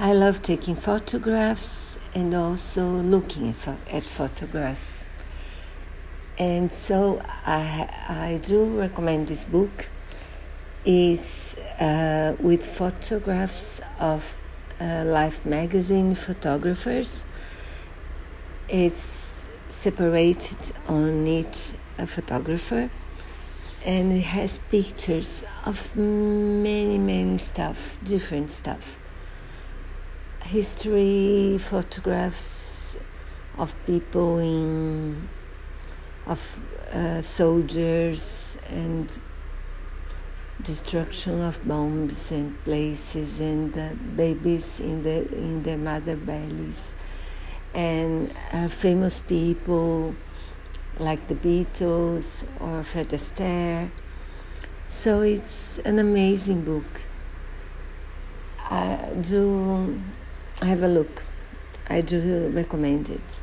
I love taking photographs and also looking at photographs. And so I, I do recommend this book. is uh, with photographs of uh, Life magazine photographers. It's separated on each uh, photographer and it has pictures of many many stuff different stuff history photographs of people in of uh, soldiers and destruction of bombs and places and babies in the in their mother bellies and uh, famous people like the Beatles or Fred Astaire. So it's an amazing book. I do have a look. I do recommend it.